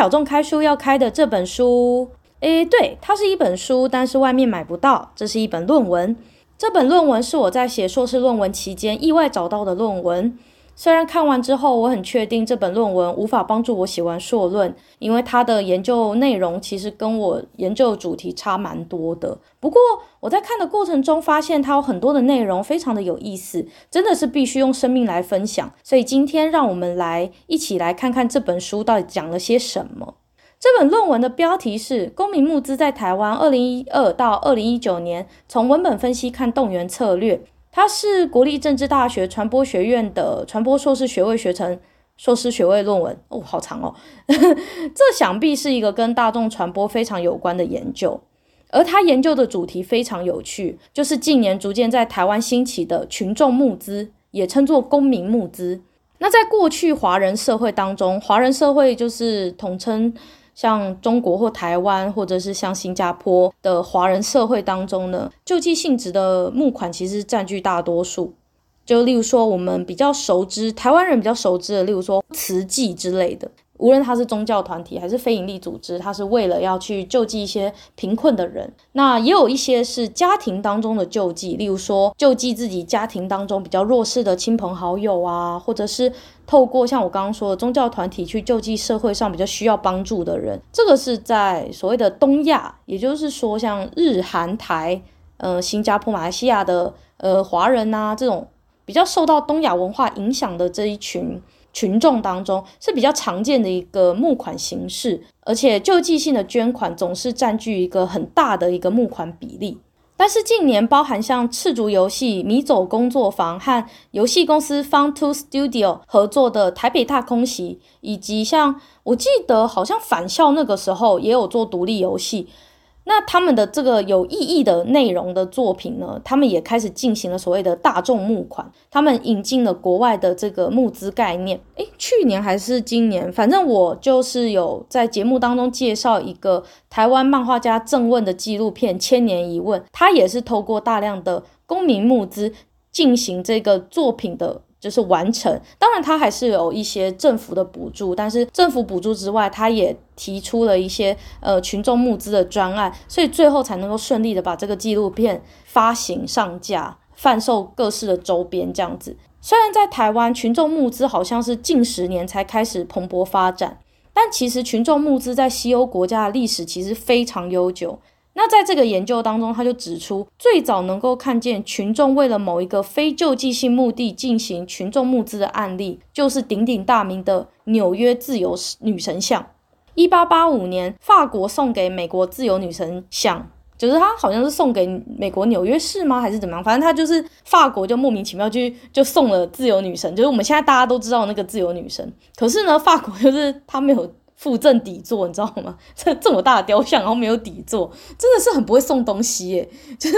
小众开书要开的这本书，诶，对，它是一本书，但是外面买不到。这是一本论文，这本论文是我在写硕士论文期间意外找到的论文。虽然看完之后，我很确定这本论文无法帮助我写完硕论，因为它的研究内容其实跟我研究的主题差蛮多的。不过我在看的过程中发现，它有很多的内容非常的有意思，真的是必须用生命来分享。所以今天让我们来一起来看看这本书到底讲了些什么。这本论文的标题是《公民募资在台湾二零一二到二零一九年：从文本分析看动员策略》。他是国立政治大学传播学院的传播硕士学位学程硕士学位论文哦，好长哦。这想必是一个跟大众传播非常有关的研究，而他研究的主题非常有趣，就是近年逐渐在台湾兴起的群众募资，也称作公民募资。那在过去华人社会当中，华人社会就是统称。像中国或台湾，或者是像新加坡的华人社会当中呢，救济性质的募款其实占据大多数。就例如说，我们比较熟知，台湾人比较熟知的，例如说慈济之类的。无论他是宗教团体还是非营利组织，他是为了要去救济一些贫困的人。那也有一些是家庭当中的救济，例如说救济自己家庭当中比较弱势的亲朋好友啊，或者是透过像我刚刚说的宗教团体去救济社会上比较需要帮助的人。这个是在所谓的东亚，也就是说像日韩台、呃新加坡、马来西亚的呃华人啊这种比较受到东亚文化影响的这一群。群众当中是比较常见的一个募款形式，而且救济性的捐款总是占据一个很大的一个募款比例。但是近年，包含像赤足游戏、迷走工作坊和游戏公司 Fun2 Studio 合作的台北大空袭，以及像我记得好像返校那个时候也有做独立游戏。那他们的这个有意义的内容的作品呢，他们也开始进行了所谓的大众募款，他们引进了国外的这个募资概念。诶，去年还是今年，反正我就是有在节目当中介绍一个台湾漫画家郑问的纪录片《千年一问》，他也是透过大量的公民募资进行这个作品的。就是完成，当然它还是有一些政府的补助，但是政府补助之外，它也提出了一些呃群众募资的专案，所以最后才能够顺利的把这个纪录片发行上架，贩售各式的周边这样子。虽然在台湾群众募资好像是近十年才开始蓬勃发展，但其实群众募资在西欧国家的历史其实非常悠久。那在这个研究当中，他就指出，最早能够看见群众为了某一个非救济性目的进行群众募资的案例，就是鼎鼎大名的纽约自由女神像。一八八五年，法国送给美国自由女神像，就是他好像是送给美国纽约市吗？还是怎么样？反正他就是法国就莫名其妙就就送了自由女神，就是我们现在大家都知道那个自由女神。可是呢，法国就是他没有。附赠底座，你知道吗？这这么大的雕像，然后没有底座，真的是很不会送东西耶。就是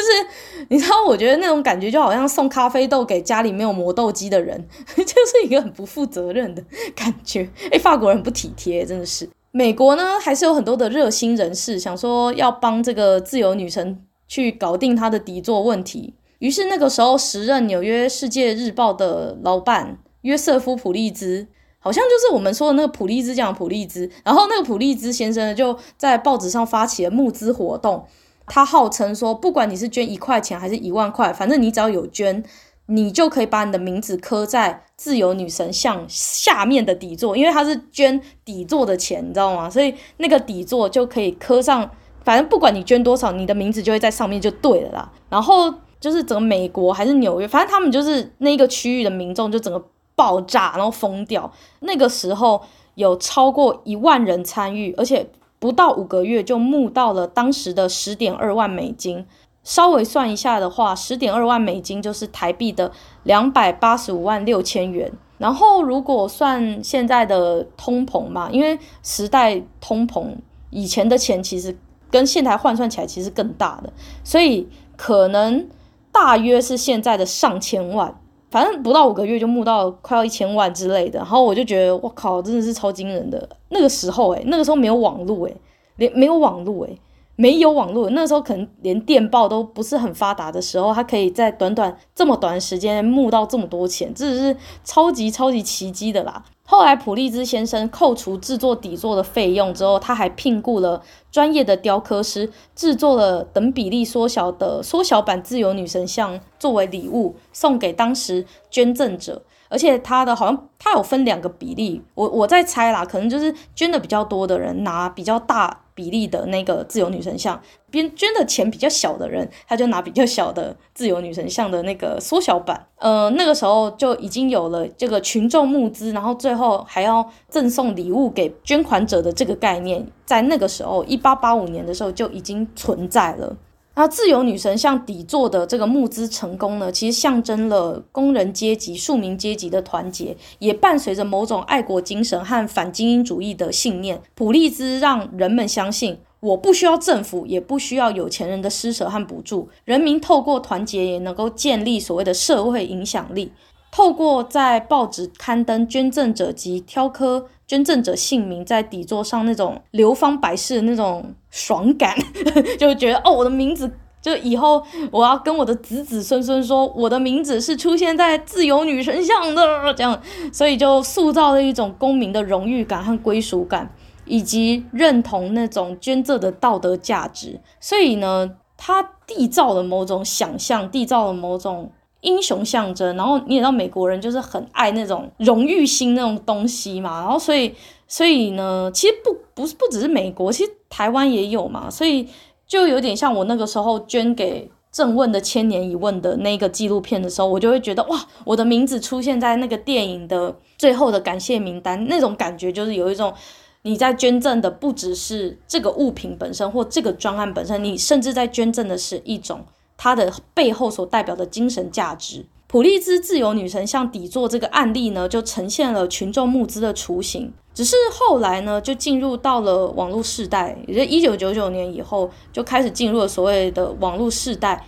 你知道，我觉得那种感觉就好像送咖啡豆给家里没有磨豆机的人，就是一个很不负责任的感觉。诶，法国人不体贴，真的是。美国呢，还是有很多的热心人士想说要帮这个自由女神去搞定她的底座问题。于是那个时候，时任纽约世界日报的老板约瑟夫普利兹。好像就是我们说的那个普利兹奖普利兹，然后那个普利兹先生呢，就在报纸上发起了募资活动。他号称说，不管你是捐一块钱还是一万块，反正你只要有捐，你就可以把你的名字刻在自由女神像下面的底座，因为他是捐底座的钱，你知道吗？所以那个底座就可以刻上，反正不管你捐多少，你的名字就会在上面就对了啦。然后就是整个美国还是纽约，反正他们就是那个区域的民众就整个。爆炸，然后疯掉。那个时候有超过一万人参与，而且不到五个月就募到了当时的十点二万美金。稍微算一下的话，十点二万美金就是台币的两百八十五万六千元。然后如果算现在的通膨嘛，因为时代通膨，以前的钱其实跟现在换算起来其实更大的，所以可能大约是现在的上千万。反正不到五个月就募到快要一千万之类的，然后我就觉得我靠，真的是超惊人的。那个时候诶，那个时候没有网络诶，连没有网络诶，没有网络，那时候可能连电报都不是很发达的时候，他可以在短短这么短时间募到这么多钱，这是超级超级奇迹的啦。后来普利兹先生扣除制作底座的费用之后，他还聘雇了专业的雕刻师，制作了等比例缩小的缩小版自由女神像作为礼物送给当时捐赠者。而且他的好像他有分两个比例，我我在猜啦，可能就是捐的比较多的人拿比较大比例的那个自由女神像，边捐的钱比较小的人，他就拿比较小的自由女神像的那个缩小版。呃，那个时候就已经有了这个群众募资，然后最后还要赠送礼物给捐款者的这个概念，在那个时候，一八八五年的时候就已经存在了。那自由女神像底座的这个募资成功呢，其实象征了工人阶级、庶民阶级的团结，也伴随着某种爱国精神和反精英主义的信念。普利兹让人们相信，我不需要政府，也不需要有钱人的施舍和补助，人民透过团结也能够建立所谓的社会影响力。透过在报纸刊登捐赠者及挑科捐赠者姓名在底座上那种流芳百世的那种爽感，就觉得哦，我的名字就以后我要跟我的子子孙孙说，我的名字是出现在自由女神像的这样，所以就塑造了一种公民的荣誉感和归属感，以及认同那种捐赠的道德价值。所以呢，他缔造了某种想象，缔造了某种。英雄象征，然后你也知道美国人就是很爱那种荣誉心那种东西嘛，然后所以所以呢，其实不不是不只是美国，其实台湾也有嘛，所以就有点像我那个时候捐给正问的《千年一问》的那个纪录片的时候，我就会觉得哇，我的名字出现在那个电影的最后的感谢名单，那种感觉就是有一种你在捐赠的不只是这个物品本身或这个专案本身，你甚至在捐赠的是一种。它的背后所代表的精神价值，普利兹自由女神像底座这个案例呢，就呈现了群众募资的雏形。只是后来呢，就进入到了网络世代，也就一九九九年以后，就开始进入了所谓的网络世代。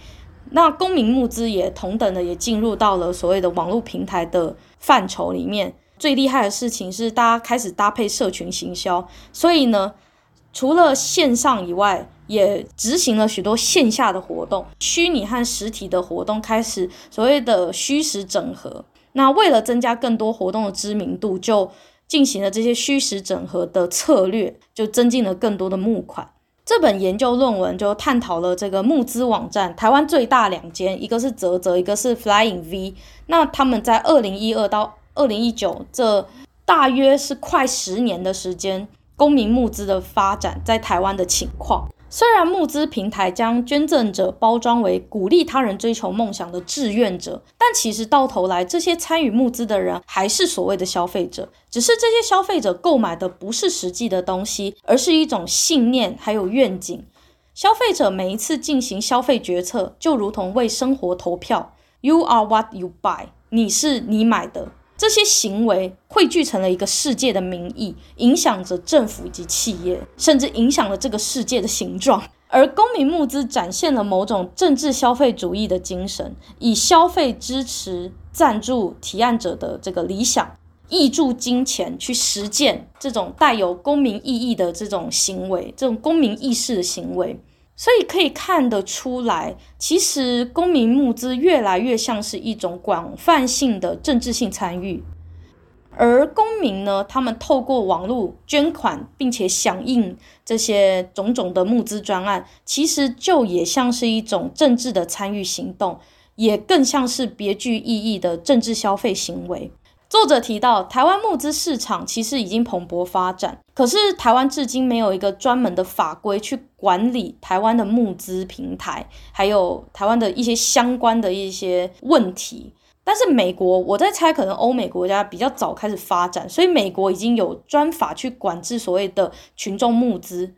那公民募资也同等的也进入到了所谓的网络平台的范畴里面。最厉害的事情是，大家开始搭配社群行销，所以呢，除了线上以外，也执行了许多线下的活动，虚拟和实体的活动开始所谓的虚实整合。那为了增加更多活动的知名度，就进行了这些虚实整合的策略，就增进了更多的募款。这本研究论文就探讨了这个募资网站，台湾最大两间，一个是泽泽，一个是 Flying V。那他们在二零一二到二零一九这大约是快十年的时间，公民募资的发展在台湾的情况。虽然募资平台将捐赠者包装为鼓励他人追求梦想的志愿者，但其实到头来，这些参与募资的人还是所谓的消费者。只是这些消费者购买的不是实际的东西，而是一种信念还有愿景。消费者每一次进行消费决策，就如同为生活投票。You are what you buy，你是你买的。这些行为汇聚成了一个世界的民意，影响着政府以及企业，甚至影响了这个世界的形状。而公民募资展现了某种政治消费主义的精神，以消费支持赞助提案者的这个理想，挹注金钱去实践这种带有公民意义的这种行为，这种公民意识的行为。所以可以看得出来，其实公民募资越来越像是一种广泛性的政治性参与，而公民呢，他们透过网络捐款，并且响应这些种种的募资专案，其实就也像是一种政治的参与行动，也更像是别具意义的政治消费行为。作者提到，台湾募资市场其实已经蓬勃发展，可是台湾至今没有一个专门的法规去管理台湾的募资平台，还有台湾的一些相关的一些问题。但是美国，我在猜，可能欧美国家比较早开始发展，所以美国已经有专法去管制所谓的群众募资。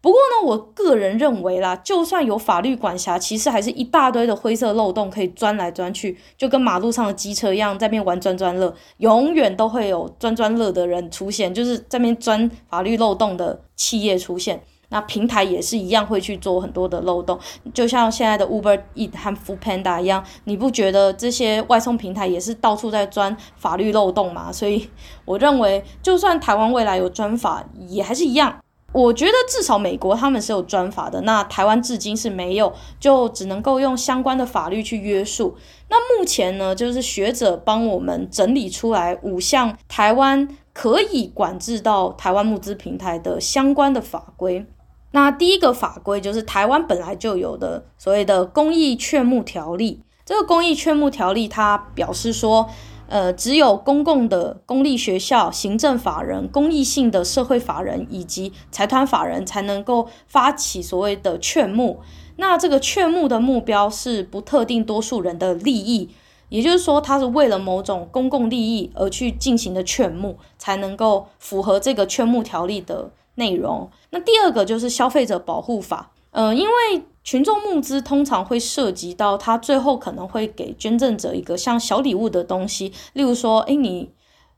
不过呢，我个人认为啦，就算有法律管辖，其实还是一大堆的灰色漏洞可以钻来钻去，就跟马路上的机车一样，在那边玩钻钻乐，永远都会有钻钻乐的人出现，就是在那边钻法律漏洞的企业出现。那平台也是一样会去做很多的漏洞，就像现在的 Uber Eat 和 Foodpanda 一样，你不觉得这些外送平台也是到处在钻法律漏洞吗？所以我认为，就算台湾未来有专法，也还是一样。我觉得至少美国他们是有专法的，那台湾至今是没有，就只能够用相关的法律去约束。那目前呢，就是学者帮我们整理出来五项台湾可以管制到台湾募资平台的相关的法规。那第一个法规就是台湾本来就有的所谓的公益劝募条例。这个公益劝募条例它表示说，呃，只有公共的公立学校、行政法人、公益性的社会法人以及财团法人才能够发起所谓的劝募。那这个劝募的目标是不特定多数人的利益，也就是说，它是为了某种公共利益而去进行的劝募，才能够符合这个劝募条例的内容。那第二个就是消费者保护法，呃，因为群众募资通常会涉及到，他最后可能会给捐赠者一个像小礼物的东西，例如说，诶，你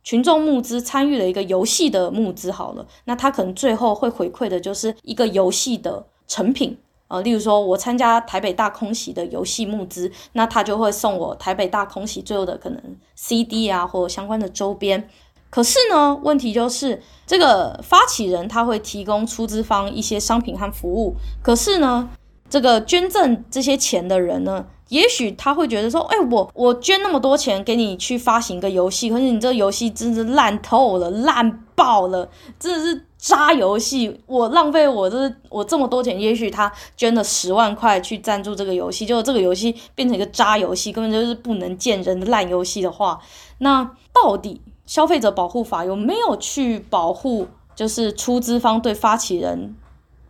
群众募资参与了一个游戏的募资，好了，那他可能最后会回馈的就是一个游戏的成品，呃，例如说我参加台北大空袭的游戏募资，那他就会送我台北大空袭最后的可能 CD 啊，或相关的周边。可是呢，问题就是这个发起人他会提供出资方一些商品和服务，可是呢，这个捐赠这些钱的人呢，也许他会觉得说，哎，我我捐那么多钱给你去发行一个游戏，可是你这个游戏真是烂透了，烂爆了，真的是渣游戏，我浪费我这我这么多钱，也许他捐了十万块去赞助这个游戏，结果这个游戏变成一个渣游戏，根本就是不能见人的烂游戏的话，那到底消费者保护法有没有去保护，就是出资方对发起人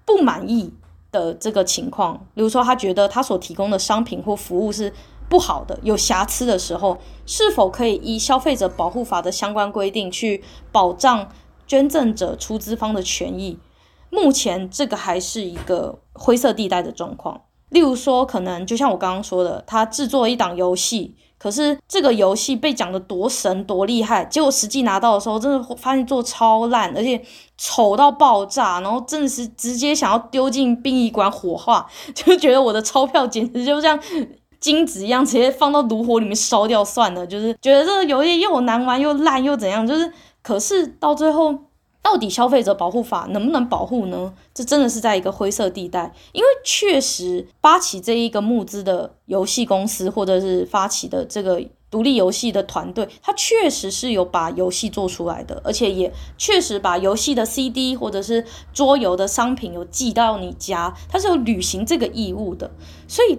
不满意的这个情况，比如说他觉得他所提供的商品或服务是不好的、有瑕疵的时候，是否可以依消费者保护法的相关规定去保障捐赠者出资方的权益？目前这个还是一个灰色地带的状况。例如说，可能就像我刚刚说的，他制作一档游戏。可是这个游戏被讲得多神多厉害，结果实际拿到的时候，真的发现做超烂，而且丑到爆炸，然后真的是直接想要丢进殡仪馆火化，就觉得我的钞票简直就像金子一样，直接放到炉火里面烧掉算了。就是觉得这个游戏又难玩又烂又怎样，就是可是到最后。到底消费者保护法能不能保护呢？这真的是在一个灰色地带，因为确实发起这一个募资的游戏公司，或者是发起的这个独立游戏的团队，它确实是有把游戏做出来的，而且也确实把游戏的 CD 或者是桌游的商品有寄到你家，它是有履行这个义务的。所以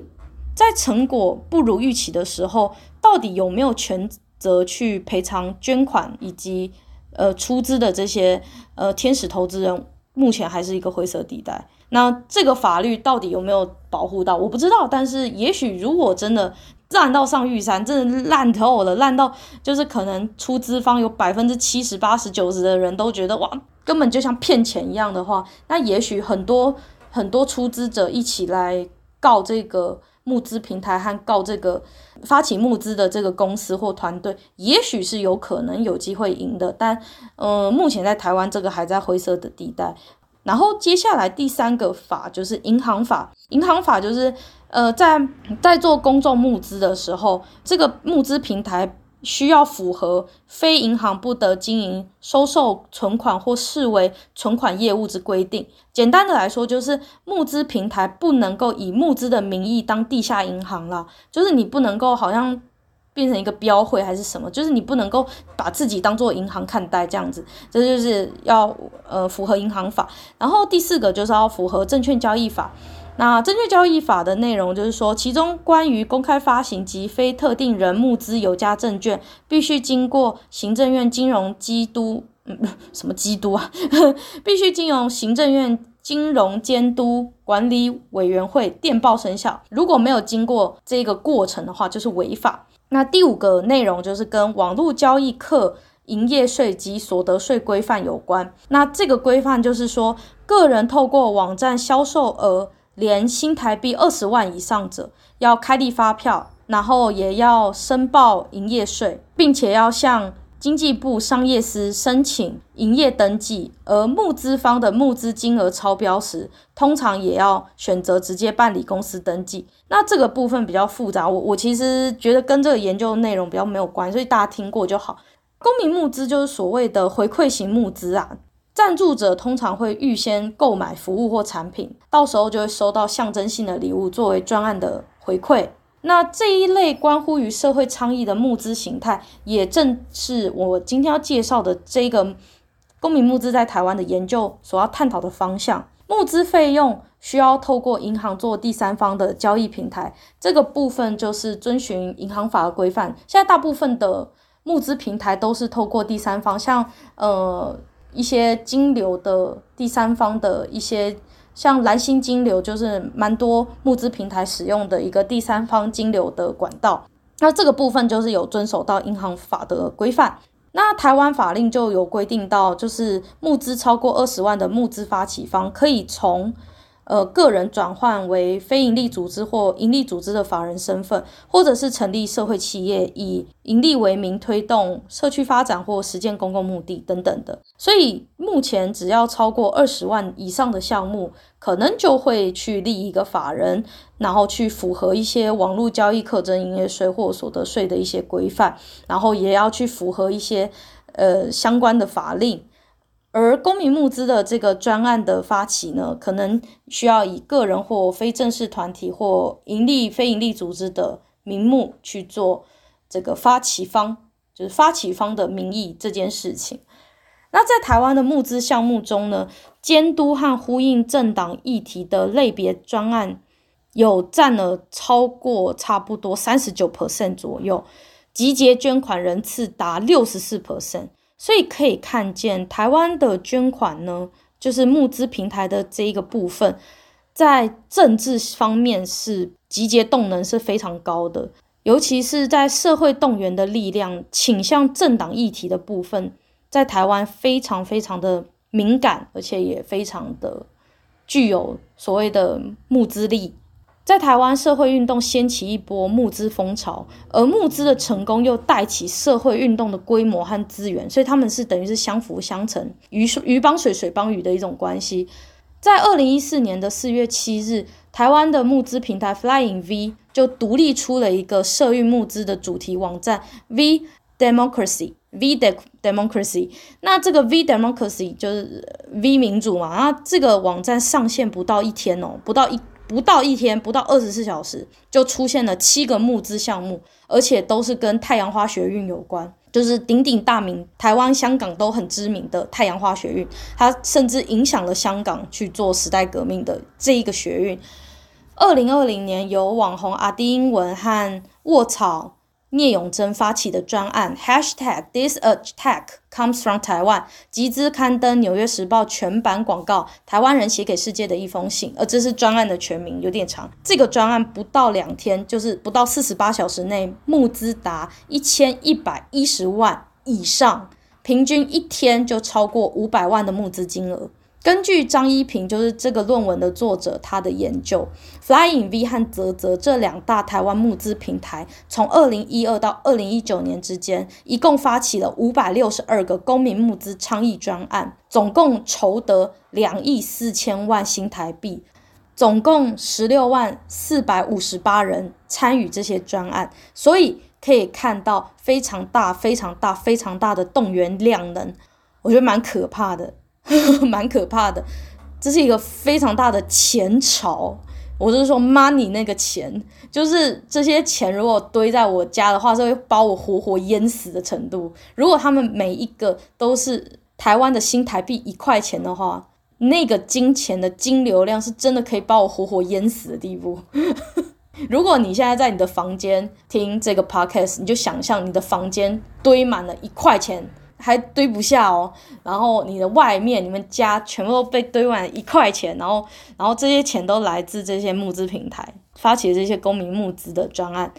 在成果不如预期的时候，到底有没有权责去赔偿捐款以及？呃，出资的这些呃天使投资人，目前还是一个灰色地带。那这个法律到底有没有保护到？我不知道。但是也许如果真的烂到上玉山，真的烂透了，烂到就是可能出资方有百分之七十、八十、九十的人都觉得哇，根本就像骗钱一样的话，那也许很多很多出资者一起来告这个。募资平台和告这个发起募资的这个公司或团队，也许是有可能有机会赢的，但嗯，目前在台湾这个还在灰色的地带。然后接下来第三个法就是银行法，银行法就是呃，在在做公众募资的时候，这个募资平台。需要符合非银行不得经营收受存款或视为存款业务之规定。简单的来说，就是募资平台不能够以募资的名义当地下银行啦，就是你不能够好像变成一个标会还是什么，就是你不能够把自己当做银行看待这样子。这就是要呃符合银行法。然后第四个就是要符合证券交易法。那证券交易法的内容就是说，其中关于公开发行及非特定人募资有价证券，必须经过行政院金融基督，嗯，什么基督啊？必须经由行政院金融监督管理委员会电报生效。如果没有经过这个过程的话，就是违法。那第五个内容就是跟网络交易课营业税及所得税规范有关。那这个规范就是说，个人透过网站销售额。连新台币二十万以上者要开立发票，然后也要申报营业税，并且要向经济部商业司申请营业登记。而募资方的募资金额超标时，通常也要选择直接办理公司登记。那这个部分比较复杂，我我其实觉得跟这个研究内容比较没有关，所以大家听过就好。公民募资就是所谓的回馈型募资啊。赞助者通常会预先购买服务或产品，到时候就会收到象征性的礼物作为专案的回馈。那这一类关乎于社会倡议的募资形态，也正是我今天要介绍的这个公民募资在台湾的研究所要探讨的方向。募资费用需要透过银行做第三方的交易平台，这个部分就是遵循银行法的规范。现在大部分的募资平台都是透过第三方，像呃一些金流的第三方的一些。像蓝星金流就是蛮多募资平台使用的一个第三方金流的管道，那这个部分就是有遵守到银行法的规范。那台湾法令就有规定到，就是募资超过二十万的募资发起方可以从。呃，个人转换为非营利组织或营利组织的法人身份，或者是成立社会企业，以营利为名推动社区发展或实践公共目的等等的。所以目前只要超过二十万以上的项目，可能就会去立一个法人，然后去符合一些网络交易课征营业税或所得税的一些规范，然后也要去符合一些呃相关的法令。而公民募资的这个专案的发起呢，可能需要以个人或非正式团体或营利非营利组织的名目去做这个发起方，就是发起方的名义这件事情。那在台湾的募资项目中呢，监督和呼应政党议题的类别专案有占了超过差不多三十九 percent 左右，集结捐款人次达六十四 percent。所以可以看见，台湾的捐款呢，就是募资平台的这一个部分，在政治方面是集结动能是非常高的，尤其是在社会动员的力量倾向政党议题的部分，在台湾非常非常的敏感，而且也非常的具有所谓的募资力。在台湾社会运动掀起一波募资风潮，而募资的成功又带起社会运动的规模和资源，所以他们是等于是相辅相成，鱼鱼帮水，水帮鱼的一种关系。在二零一四年的四月七日，台湾的募资平台 Flying V 就独立出了一个社运募资的主题网站 V Democracy V Democracy。那这个 V Democracy 就是 V 民主嘛，那这个网站上线不到一天哦，不到一。不到一天，不到二十四小时，就出现了七个募资项目，而且都是跟太阳花学运有关，就是鼎鼎大名，台湾、香港都很知名的太阳花学运，它甚至影响了香港去做时代革命的这一个学运。二零二零年，有网红阿丁英文和卧草。聂永真发起的专案 #hashtag This Attack Comes from Taiwan 集资刊登《纽约时报》全版广告，台湾人写给世界的一封信。而这是专案的全名，有点长。这个专案不到两天，就是不到四十八小时内，募资达一千一百一十万以上，平均一天就超过五百万的募资金额。根据张一平，就是这个论文的作者，他的研究，Flying V 和泽泽这两大台湾募资平台，从二零一二到二零一九年之间，一共发起了五百六十二个公民募资倡议专案，总共筹得两亿四千万新台币，总共十六万四百五十八人参与这些专案，所以可以看到非常大、非常大、非常大的动员量能，我觉得蛮可怕的。蛮可怕的，这是一个非常大的钱潮。我是说，money 那个钱，就是这些钱如果堆在我家的话，是会把我活活淹死的程度。如果他们每一个都是台湾的新台币一块钱的话，那个金钱的金流量是真的可以把我活活淹死的地步。如果你现在在你的房间听这个 podcast，你就想象你的房间堆满了一块钱。还堆不下哦，然后你的外面、你们家全部都被堆满一块钱，然后，然后这些钱都来自这些募资平台发起的这些公民募资的专案。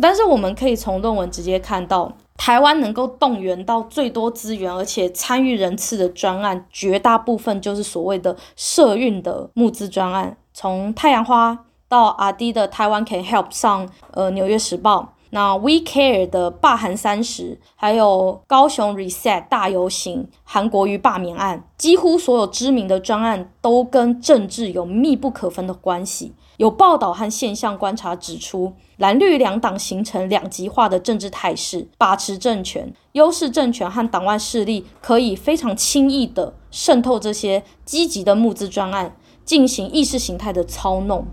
但是我们可以从论文直接看到，台湾能够动员到最多资源而且参与人次的专案，绝大部分就是所谓的社运的募资专案，从太阳花到阿滴的台湾 Can Help 上，呃，纽约时报。那 We Care 的罢韩三十，还有高雄 Reset 大游行、韩国瑜罢免案，几乎所有知名的专案都跟政治有密不可分的关系。有报道和现象观察指出，蓝绿两党形成两极化的政治态势，把持政权，优势政权和党外势力可以非常轻易地渗透这些积极的募资专案，进行意识形态的操弄。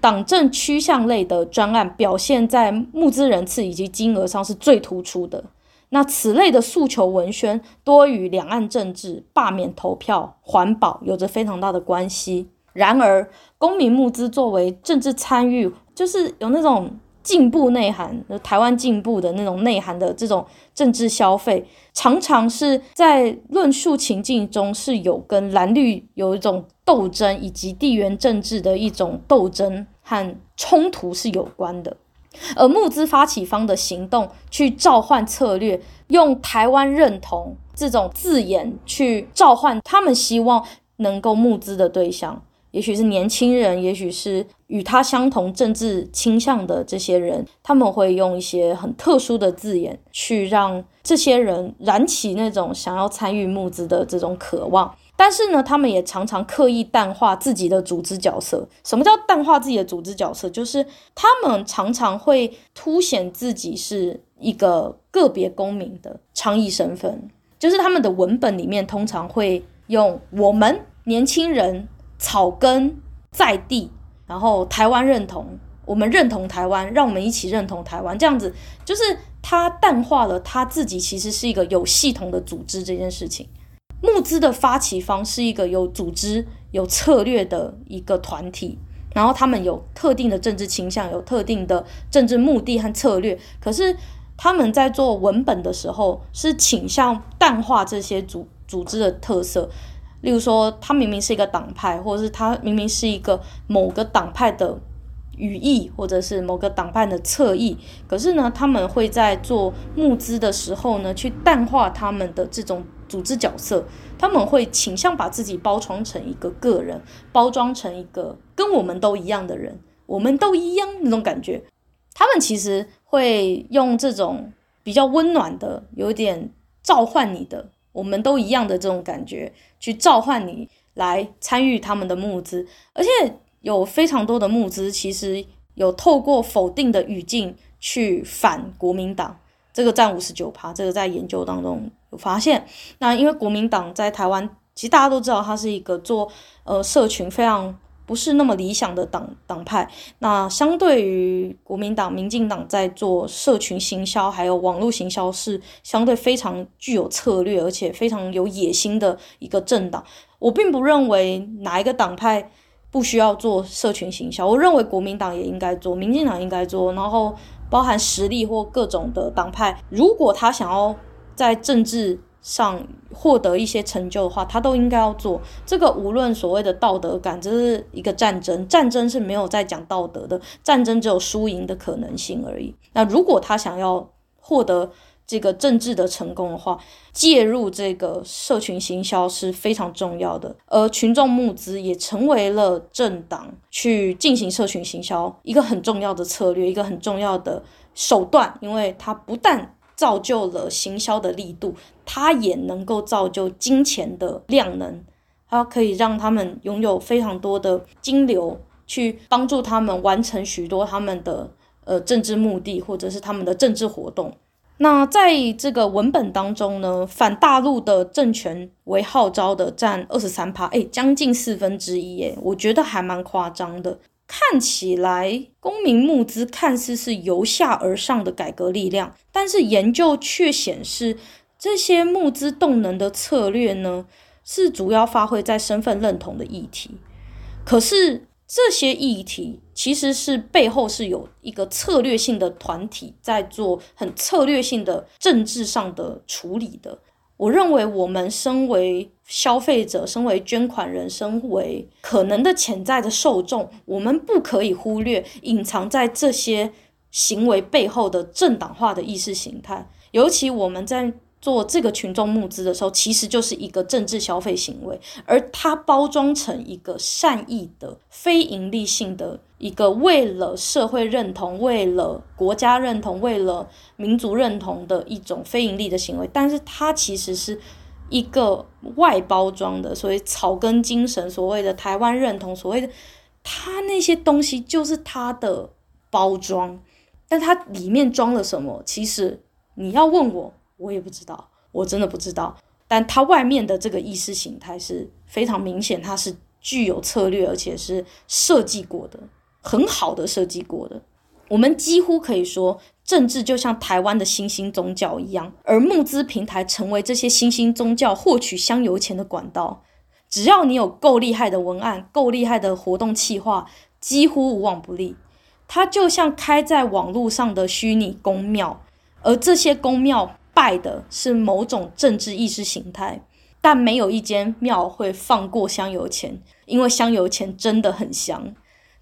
党政趋向类的专案表现在募资人次以及金额上是最突出的。那此类的诉求文宣多与两岸政治、罢免投票、环保有着非常大的关系。然而，公民募资作为政治参与，就是有那种进步内涵，台湾进步的那种内涵的这种政治消费，常常是在论述情境中是有跟蓝绿有一种斗争，以及地缘政治的一种斗争和冲突是有关的。而募资发起方的行动去召唤策略，用台湾认同这种字眼去召唤他们希望能够募资的对象，也许是年轻人，也许是与他相同政治倾向的这些人，他们会用一些很特殊的字眼去让这些人燃起那种想要参与募资的这种渴望。但是呢，他们也常常刻意淡化自己的组织角色。什么叫淡化自己的组织角色？就是他们常常会凸显自己是一个个别公民的倡议身份。就是他们的文本里面通常会用“我们年轻人草根在地”，然后台湾认同，我们认同台湾，让我们一起认同台湾。这样子就是他淡化了他自己其实是一个有系统的组织这件事情。募资的发起方是一个有组织、有策略的一个团体，然后他们有特定的政治倾向，有特定的政治目的和策略。可是他们在做文本的时候，是倾向淡化这些组组织的特色。例如说，他明明是一个党派，或者是他明明是一个某个党派的语义，或者是某个党派的侧翼，可是呢，他们会在做募资的时候呢，去淡化他们的这种。组织角色，他们会倾向把自己包装成一个个人，包装成一个跟我们都一样的人，我们都一样那种感觉。他们其实会用这种比较温暖的，有点召唤你的，我们都一样的这种感觉，去召唤你来参与他们的募资。而且有非常多的募资，其实有透过否定的语境去反国民党。这个占五十九趴，这个在研究当中有发现。那因为国民党在台湾，其实大家都知道，它是一个做呃社群非常不是那么理想的党党派。那相对于国民党、民进党在做社群行销还有网络行销，是相对非常具有策略，而且非常有野心的一个政党。我并不认为哪一个党派不需要做社群行销，我认为国民党也应该做，民进党应该做，然后。包含实力或各种的党派，如果他想要在政治上获得一些成就的话，他都应该要做这个。无论所谓的道德感，这是一个战争，战争是没有在讲道德的，战争只有输赢的可能性而已。那如果他想要获得这个政治的成功的话，介入这个社群行销是非常重要的，而群众募资也成为了政党去进行社群行销一个很重要的策略，一个很重要的手段，因为它不但造就了行销的力度，它也能够造就金钱的量能，它可以让他们拥有非常多的金流，去帮助他们完成许多他们的呃政治目的，或者是他们的政治活动。那在这个文本当中呢，反大陆的政权为号召的占二十三趴，诶，将近四分之一，诶，我觉得还蛮夸张的。看起来公民募资看似是由下而上的改革力量，但是研究却显示，这些募资动能的策略呢，是主要发挥在身份认同的议题。可是，这些议题其实是背后是有一个策略性的团体在做很策略性的政治上的处理的。我认为我们身为消费者，身为捐款人，身为可能的潜在的受众，我们不可以忽略隐藏在这些行为背后的政党化的意识形态，尤其我们在。做这个群众募资的时候，其实就是一个政治消费行为，而它包装成一个善意的、非营利性的一个为了社会认同、为了国家认同、为了民族认同的一种非营利的行为，但是它其实是一个外包装的，所谓草根精神、所谓的台湾认同、所谓的他那些东西就是他的包装，但他里面装了什么？其实你要问我，我也不知道，我真的不知道。但他外面的这个意识形态是非常明显，它是具有策略，而且是设计过的，很好的设计过的。我们几乎可以说，政治就像台湾的新兴宗教一样，而募资平台成为这些新兴宗教获取香油钱的管道。只要你有够厉害的文案，够厉害的活动企划，几乎无往不利。它就像开在网络上的虚拟宫庙，而这些宫庙拜的是某种政治意识形态，但没有一间庙会放过香油钱，因为香油钱真的很香。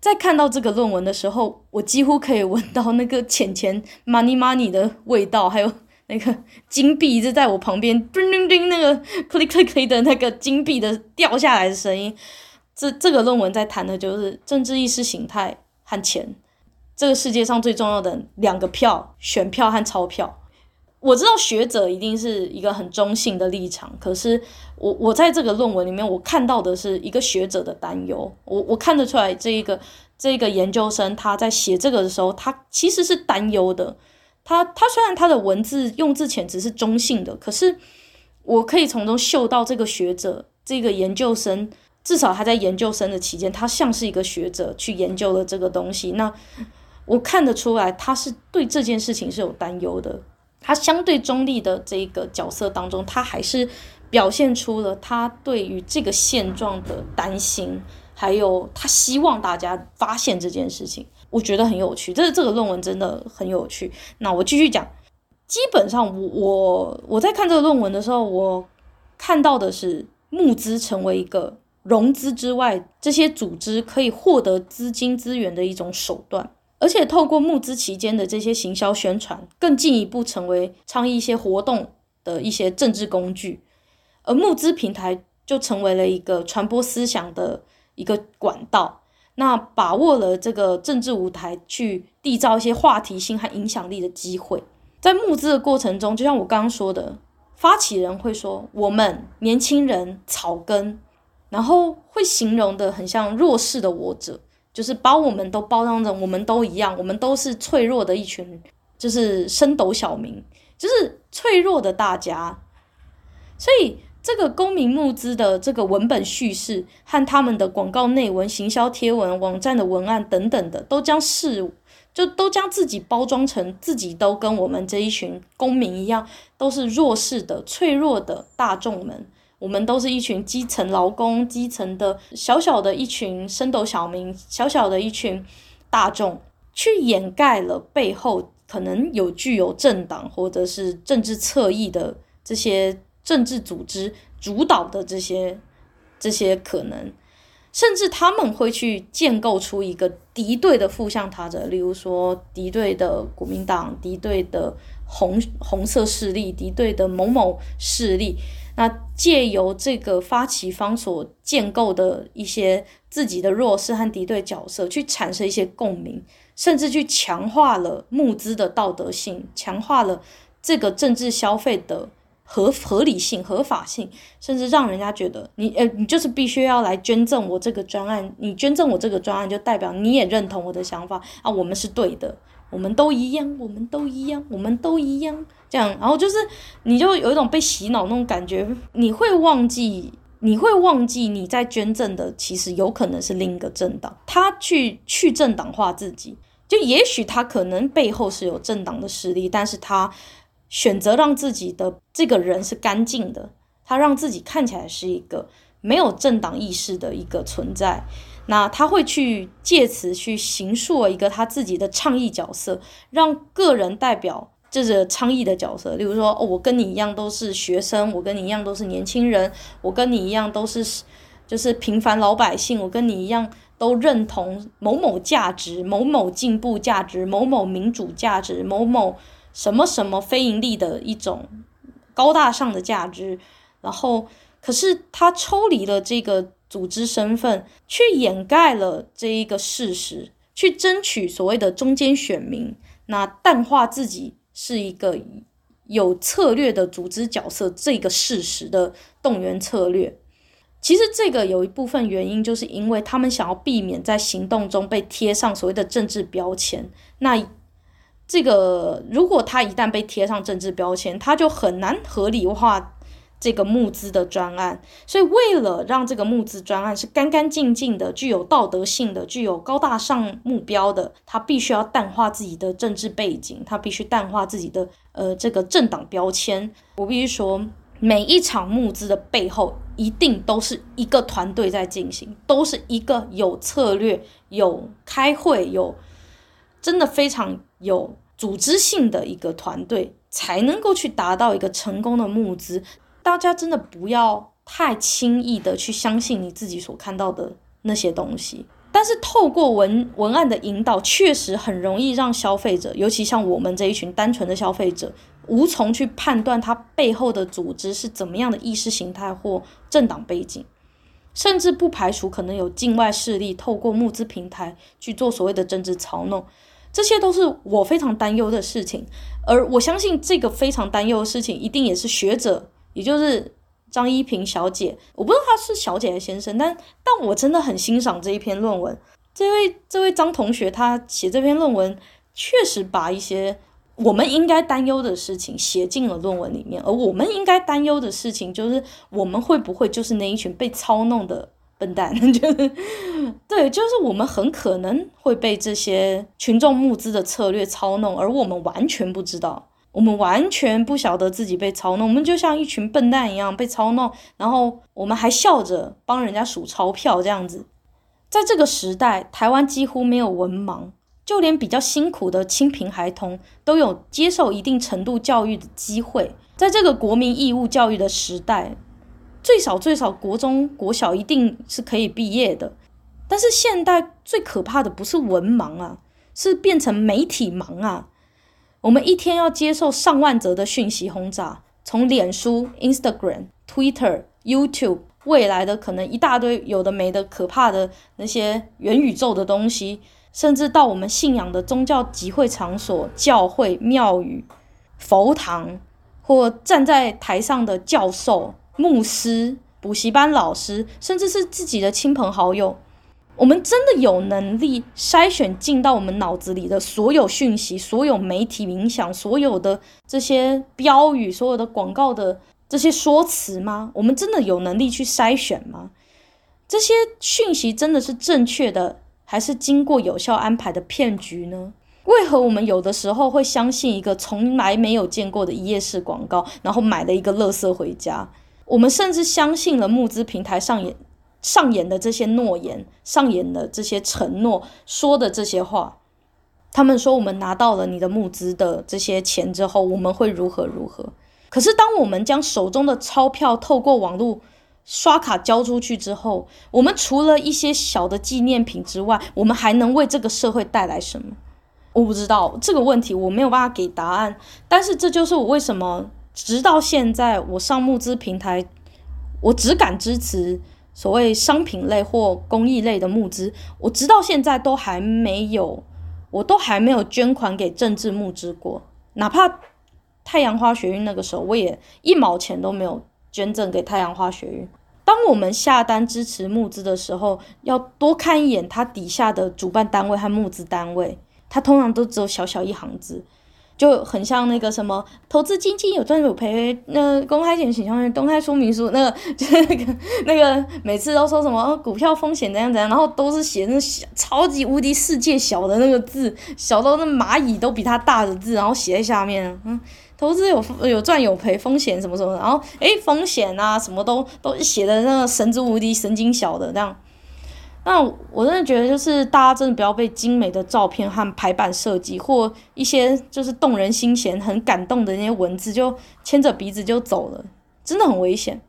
在看到这个论文的时候，我几乎可以闻到那个钱钱 money money 的味道，还有那个金币一直在我旁边叮叮叮那个 click click click 的那个金币的掉下来的声音。这这个论文在谈的就是政治意识形态和钱，这个世界上最重要的两个票：选票和钞票。我知道学者一定是一个很中性的立场，可是我我在这个论文里面，我看到的是一个学者的担忧。我我看得出来，这一个这一个研究生他在写这个的时候，他其实是担忧的。他他虽然他的文字用字遣词是中性的，可是我可以从中嗅到这个学者这个研究生，至少他在研究生的期间，他像是一个学者去研究了这个东西。那我看得出来，他是对这件事情是有担忧的。他相对中立的这个角色当中，他还是表现出了他对于这个现状的担心，还有他希望大家发现这件事情。我觉得很有趣，这这个论文真的很有趣。那我继续讲，基本上我我我在看这个论文的时候，我看到的是募资成为一个融资之外，这些组织可以获得资金资源的一种手段。而且透过募资期间的这些行销宣传，更进一步成为倡议一些活动的一些政治工具，而募资平台就成为了一个传播思想的一个管道。那把握了这个政治舞台，去缔造一些话题性和影响力的机会。在募资的过程中，就像我刚刚说的，发起人会说：“我们年轻人草根”，然后会形容的很像弱势的我者。就是把我们都包装成我们都一样，我们都是脆弱的一群，就是升斗小民，就是脆弱的大家。所以这个公民募资的这个文本叙事和他们的广告内文、行销贴文、网站的文案等等的，都将是就都将自己包装成自己都跟我们这一群公民一样，都是弱势的、脆弱的大众们。我们都是一群基层劳工，基层的小小的一群升斗小民，小小的一群大众，去掩盖了背后可能有具有政党或者是政治侧翼的这些政治组织主导的这些这些可能，甚至他们会去建构出一个敌对的负向他者，例如说敌对的国民党、敌对的红红色势力、敌对的某某势力。那借由这个发起方所建构的一些自己的弱势和敌对角色，去产生一些共鸣，甚至去强化了募资的道德性，强化了这个政治消费的合合理性、合法性，甚至让人家觉得你呃，你就是必须要来捐赠我这个专案，你捐赠我这个专案，就代表你也认同我的想法啊，我们是对的，我们都一样，我们都一样，我们都一样。这样，然后就是，你就有一种被洗脑那种感觉，你会忘记，你会忘记你在捐赠的其实有可能是另一个政党，他去去政党化自己，就也许他可能背后是有政党的势力，但是他选择让自己的这个人是干净的，他让自己看起来是一个没有政党意识的一个存在，那他会去借此去形塑一个他自己的倡议角色，让个人代表。这是倡议的角色，例如说，哦，我跟你一样都是学生，我跟你一样都是年轻人，我跟你一样都是，就是平凡老百姓，我跟你一样都认同某某价值、某某进步价值、某某民主价值、某某什么什么非盈利的一种高大上的价值。然后，可是他抽离了这个组织身份，去掩盖了这一个事实，去争取所谓的中间选民，那淡化自己。是一个有策略的组织角色，这个事实的动员策略。其实这个有一部分原因，就是因为他们想要避免在行动中被贴上所谓的政治标签。那这个如果他一旦被贴上政治标签，他就很难合理化这个募资的专案。所以为了让这个募资专案是干干净净的、具有道德性的、具有高大上目标的，他必须要淡化自己的政治背景，他必须淡化自己的呃这个政党标签。我必须说。每一场募资的背后，一定都是一个团队在进行，都是一个有策略、有开会、有真的非常有组织性的一个团队，才能够去达到一个成功的募资。大家真的不要太轻易的去相信你自己所看到的那些东西。但是透过文文案的引导，确实很容易让消费者，尤其像我们这一群单纯的消费者。无从去判断它背后的组织是怎么样的意识形态或政党背景，甚至不排除可能有境外势力透过募资平台去做所谓的政治操弄，这些都是我非常担忧的事情。而我相信这个非常担忧的事情，一定也是学者，也就是张一平小姐，我不知道她是小姐还是先生，但但我真的很欣赏这一篇论文。这位这位张同学，他写这篇论文确实把一些。我们应该担忧的事情写进了论文里面，而我们应该担忧的事情就是我们会不会就是那一群被操弄的笨蛋？就是对，就是我们很可能会被这些群众募资的策略操弄，而我们完全不知道，我们完全不晓得自己被操弄，我们就像一群笨蛋一样被操弄，然后我们还笑着帮人家数钞票这样子。在这个时代，台湾几乎没有文盲。就连比较辛苦的清贫孩童都有接受一定程度教育的机会，在这个国民义务教育的时代，最少最少国中国小一定是可以毕业的。但是现代最可怕的不是文盲啊，是变成媒体盲啊！我们一天要接受上万则的讯息轰炸，从脸书、Instagram、Twitter、YouTube，未来的可能一大堆有的没的可怕的那些元宇宙的东西。甚至到我们信仰的宗教集会场所、教会、庙宇、佛堂，或站在台上的教授、牧师、补习班老师，甚至是自己的亲朋好友，我们真的有能力筛选进到我们脑子里的所有讯息、所有媒体影响、所有的这些标语、所有的广告的这些说辞吗？我们真的有能力去筛选吗？这些讯息真的是正确的？还是经过有效安排的骗局呢？为何我们有的时候会相信一个从来没有见过的一页式广告，然后买了一个垃圾回家？我们甚至相信了募资平台上演上演的这些诺言，上演的这些承诺，说的这些话。他们说我们拿到了你的募资的这些钱之后，我们会如何如何？可是当我们将手中的钞票透过网络，刷卡交出去之后，我们除了一些小的纪念品之外，我们还能为这个社会带来什么？我不知道这个问题，我没有办法给答案。但是这就是我为什么直到现在，我上募资平台，我只敢支持所谓商品类或公益类的募资。我直到现在都还没有，我都还没有捐款给政治募资过，哪怕太阳花学运那个时候，我也一毛钱都没有捐赠给太阳花学运。当我们下单支持募资的时候，要多看一眼它底下的主办单位和募资单位，它通常都只有小小一行字，就很像那个什么投资基金有赚有赔，那公开险情况公开说明书，那个 就是那个那个每次都说什么股票风险怎样怎样，然后都是写那小超级无敌世界小的那个字，小到那蚂蚁都比它大的字，然后写在下面，嗯。投资有有赚有赔，风险什么什么，然后诶，风险啊，什么都都写的那个神之无敌、神经小的这样。那我真的觉得，就是大家真的不要被精美的照片和排版设计，或一些就是动人心弦、很感动的那些文字，就牵着鼻子就走了，真的很危险。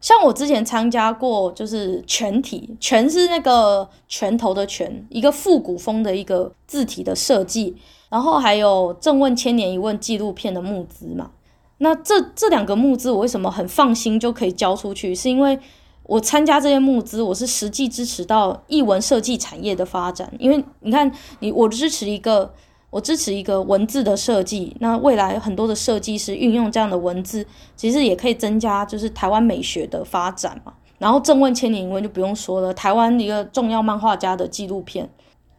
像我之前参加过，就是全体，全是那个拳头的拳，一个复古风的一个字体的设计。然后还有《正问千年一问》纪录片的募资嘛？那这这两个募资，我为什么很放心就可以交出去？是因为我参加这些募资，我是实际支持到艺文设计产业的发展。因为你看，你我支持一个，我支持一个文字的设计，那未来很多的设计师运用这样的文字，其实也可以增加就是台湾美学的发展嘛。然后《正问千年英文》就不用说了，台湾一个重要漫画家的纪录片。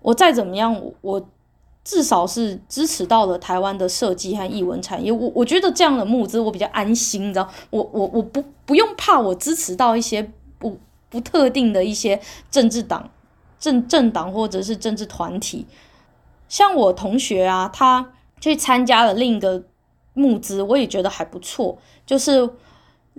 我再怎么样，我至少是支持到了台湾的设计和艺文产业。我我觉得这样的募资我比较安心，你知道，我我我不不用怕我支持到一些不不特定的一些政治党、政政党或者是政治团体。像我同学啊，他去参加了另一个募资，我也觉得还不错，就是。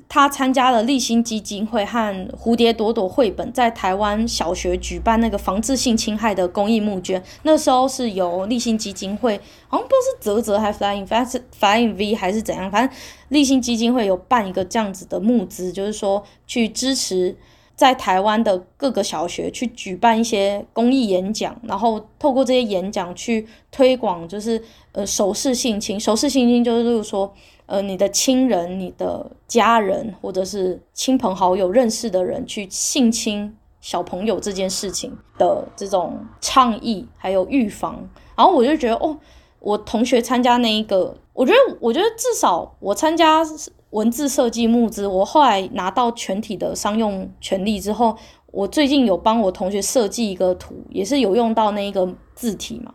他参加了立新基金会和蝴蝶朵朵绘本在台湾小学举办那个防治性侵害的公益募捐，那时候是由立新基金会，好像不知道是泽泽还是 Flying Fast Flying V 还是怎样，反正立新基金会有办一个这样子的募资，就是说去支持在台湾的各个小学去举办一些公益演讲，然后透过这些演讲去推广，就是呃手势性侵，手势性侵就是例如说。呃，你的亲人、你的家人，或者是亲朋好友认识的人去性侵小朋友这件事情的这种倡议，还有预防，然后我就觉得，哦，我同学参加那一个，我觉得，我觉得至少我参加文字设计募资，我后来拿到全体的商用权利之后，我最近有帮我同学设计一个图，也是有用到那一个字体嘛。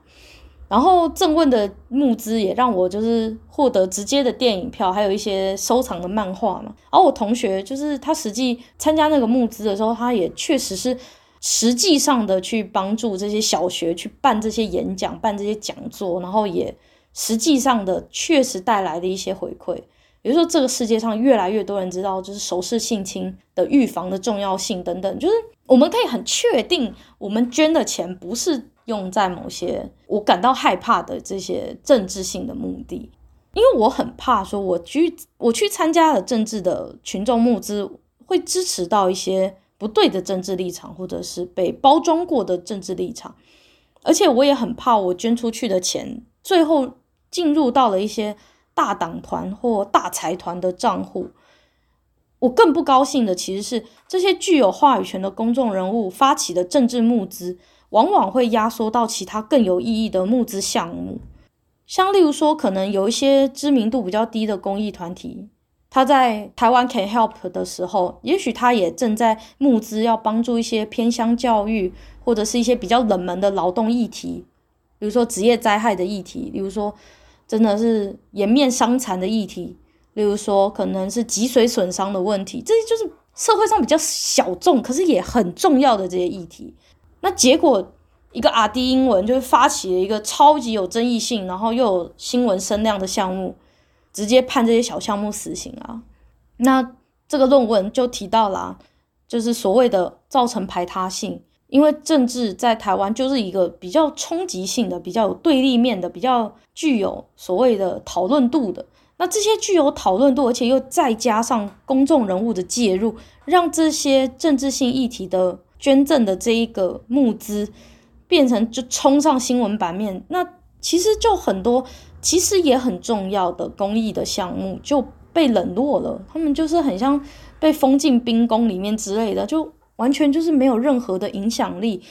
然后正问的募资也让我就是获得直接的电影票，还有一些收藏的漫画嘛。而我同学就是他实际参加那个募资的时候，他也确实是实际上的去帮助这些小学去办这些演讲、办这些讲座，然后也实际上的确实带来的一些回馈。比如说，这个世界上越来越多人知道，就是守识性侵的预防的重要性等等，就是我们可以很确定，我们捐的钱不是。用在某些我感到害怕的这些政治性的目的，因为我很怕说，我去我去参加了政治的群众募资，会支持到一些不对的政治立场，或者是被包装过的政治立场，而且我也很怕我捐出去的钱，最后进入到了一些大党团或大财团的账户。我更不高兴的其实是这些具有话语权的公众人物发起的政治募资。往往会压缩到其他更有意义的募资项目，像例如说，可能有一些知名度比较低的公益团体，他在台湾 Can Help 的时候，也许他也正在募资，要帮助一些偏乡教育或者是一些比较冷门的劳动议题，比如说职业灾害的议题，例如说真的是颜面伤残的议题，例如说可能是脊髓损伤的问题，这些就是社会上比较小众，可是也很重要的这些议题。那结果，一个阿滴英文就是发起了一个超级有争议性，然后又有新闻声量的项目，直接判这些小项目死刑啊。那这个论文就提到了，就是所谓的造成排他性，因为政治在台湾就是一个比较冲击性的、比较有对立面的、比较具有所谓的讨论度的。那这些具有讨论度，而且又再加上公众人物的介入，让这些政治性议题的。捐赠的这一个募资变成就冲上新闻版面，那其实就很多，其实也很重要的公益的项目就被冷落了，他们就是很像被封进冰宫里面之类的，就完全就是没有任何的影响力。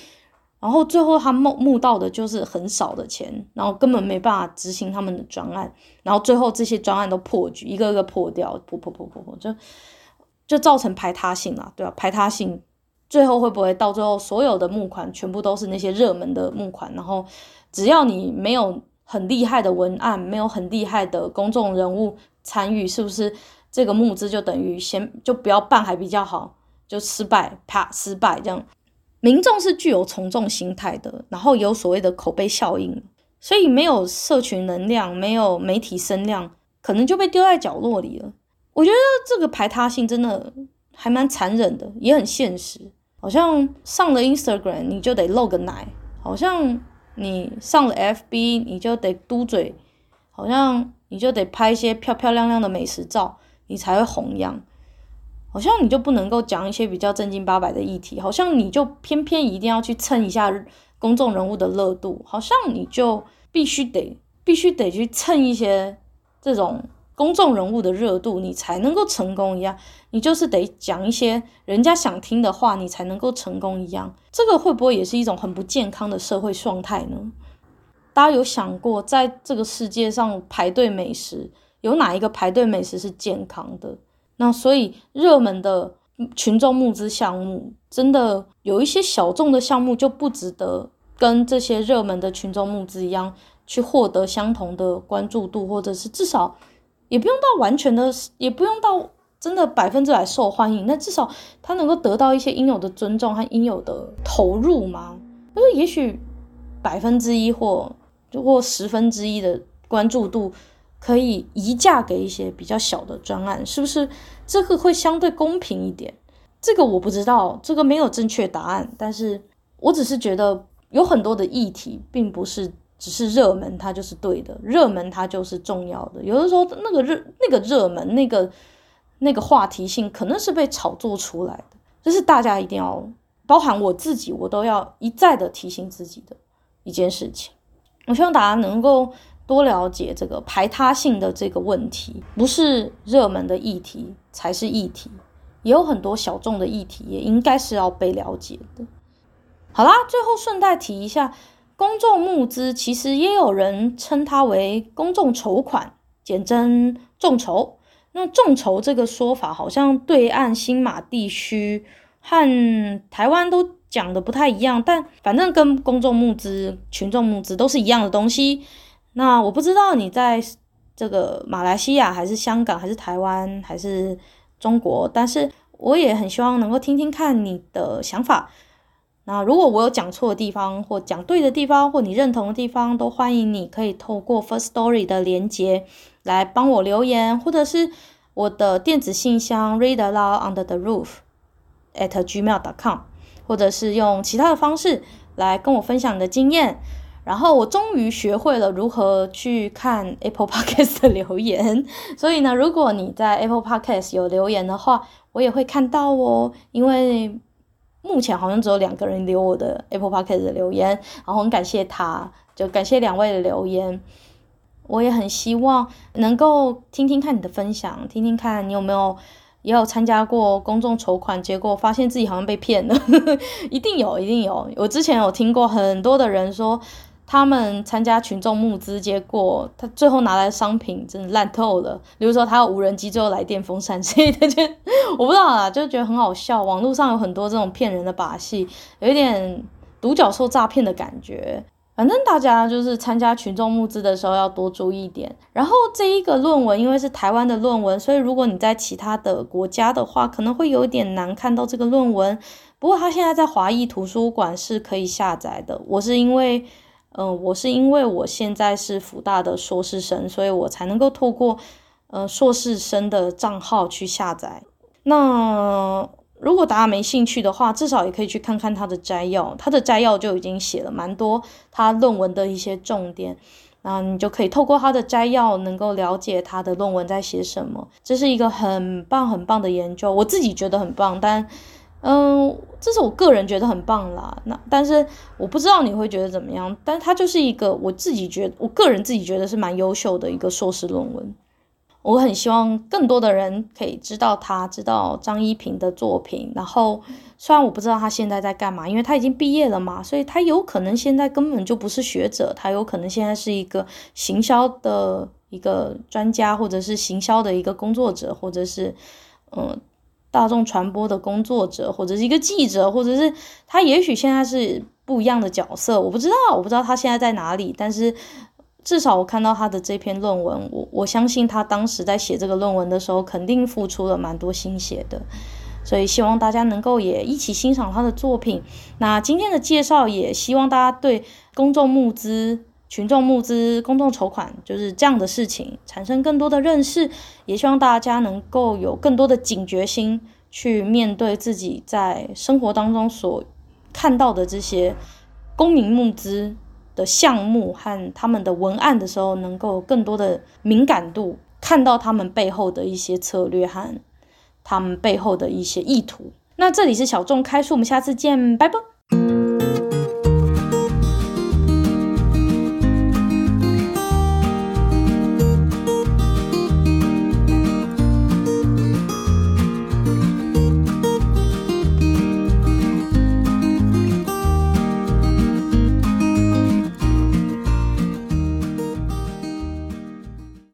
然后最后他募募到的就是很少的钱，然后根本没办法执行他们的专案，然后最后这些专案都破局，一个个破掉，破破破破破，就就造成排他性了，对吧？排他性。最后会不会到最后，所有的募款全部都是那些热门的募款？然后只要你没有很厉害的文案，没有很厉害的公众人物参与，是不是这个募资就等于先就不要办还比较好？就失败，啪，失败这样。民众是具有从众心态的，然后有所谓的口碑效应，所以没有社群能量，没有媒体声量，可能就被丢在角落里了。我觉得这个排他性真的还蛮残忍的，也很现实。好像上了 Instagram 你就得露个奶，好像你上了 FB 你就得嘟嘴，好像你就得拍一些漂漂亮亮的美食照，你才会红一样。好像你就不能够讲一些比较正经八百的议题，好像你就偏偏一定要去蹭一下公众人物的热度，好像你就必须得必须得去蹭一些这种。公众人物的热度，你才能够成功一样，你就是得讲一些人家想听的话，你才能够成功一样。这个会不会也是一种很不健康的社会状态呢？大家有想过，在这个世界上排队美食，有哪一个排队美食是健康的？那所以热门的群众募资项目，真的有一些小众的项目就不值得跟这些热门的群众募资一样去获得相同的关注度，或者是至少也不用到完全的，也不用到真的百分之百受欢迎，那至少他能够得到一些应有的尊重和应有的投入吗？就是也许百分之一或或十分之一的关注度。可以移嫁给一些比较小的专案，是不是这个会相对公平一点？这个我不知道，这个没有正确答案。但是我只是觉得有很多的议题，并不是只是热门，它就是对的；热门它就是重要的。有的时候那个热那个热门那个那个话题性，可能是被炒作出来的。这是大家一定要，包含我自己，我都要一再的提醒自己的一件事情。我希望大家能够。多了解这个排他性的这个问题，不是热门的议题才是议题，也有很多小众的议题也应该是要被了解的。好啦，最后顺带提一下，公众募资其实也有人称它为公众筹款，简称众筹。那众筹这个说法好像对岸新马地区和台湾都讲的不太一样，但反正跟公众募资、群众募资都是一样的东西。那我不知道你在这个马来西亚还是香港还是台湾还是中国，但是我也很希望能够听听看你的想法。那如果我有讲错的地方或讲对的地方或你认同的地方，都欢迎你可以透过 First Story 的连结来帮我留言，或者是我的电子信箱 Read Aloud Under the Roof at gmail.com，或者是用其他的方式来跟我分享你的经验。然后我终于学会了如何去看 Apple Podcast 的留言，所以呢，如果你在 Apple Podcast 有留言的话，我也会看到哦。因为目前好像只有两个人留我的 Apple Podcast 的留言，然后很感谢他，就感谢两位的留言。我也很希望能够听听看你的分享，听听看你有没有也有参加过公众筹款，结果发现自己好像被骗了，一定有，一定有。我之前有听过很多的人说。他们参加群众募资，结果他最后拿来的商品真的烂透了。比如说，他有无人机，最后来电风扇，所以他就我不知道啊，就觉得很好笑。网络上有很多这种骗人的把戏，有一点独角兽诈骗的感觉。反正大家就是参加群众募资的时候要多注意一点。然后这一个论文，因为是台湾的论文，所以如果你在其他的国家的话，可能会有点难看到这个论文。不过它现在在华裔图书馆是可以下载的。我是因为。嗯，我是因为我现在是福大的硕士生，所以我才能够透过呃硕士生的账号去下载。那如果大家没兴趣的话，至少也可以去看看他的摘要，他的摘要就已经写了蛮多他论文的一些重点，那你就可以透过他的摘要，能够了解他的论文在写什么。这是一个很棒很棒的研究，我自己觉得很棒，但。嗯，这是我个人觉得很棒啦。那但是我不知道你会觉得怎么样。但它就是一个我自己觉，我个人自己觉得是蛮优秀的一个硕士论文。我很希望更多的人可以知道他，知道张一平的作品。然后虽然我不知道他现在在干嘛，因为他已经毕业了嘛，所以他有可能现在根本就不是学者，他有可能现在是一个行销的一个专家，或者是行销的一个工作者，或者是嗯。大众传播的工作者，或者是一个记者，或者是他，也许现在是不一样的角色，我不知道，我不知道他现在在哪里。但是至少我看到他的这篇论文，我我相信他当时在写这个论文的时候，肯定付出了蛮多心血的。所以希望大家能够也一起欣赏他的作品。那今天的介绍也希望大家对公众募资。群众募资、公众筹款就是这样的事情，产生更多的认识，也希望大家能够有更多的警觉心，去面对自己在生活当中所看到的这些公民募资的项目和他们的文案的时候，能够更多的敏感度，看到他们背后的一些策略和他们背后的一些意图。那这里是小众开书，我们下次见，拜拜。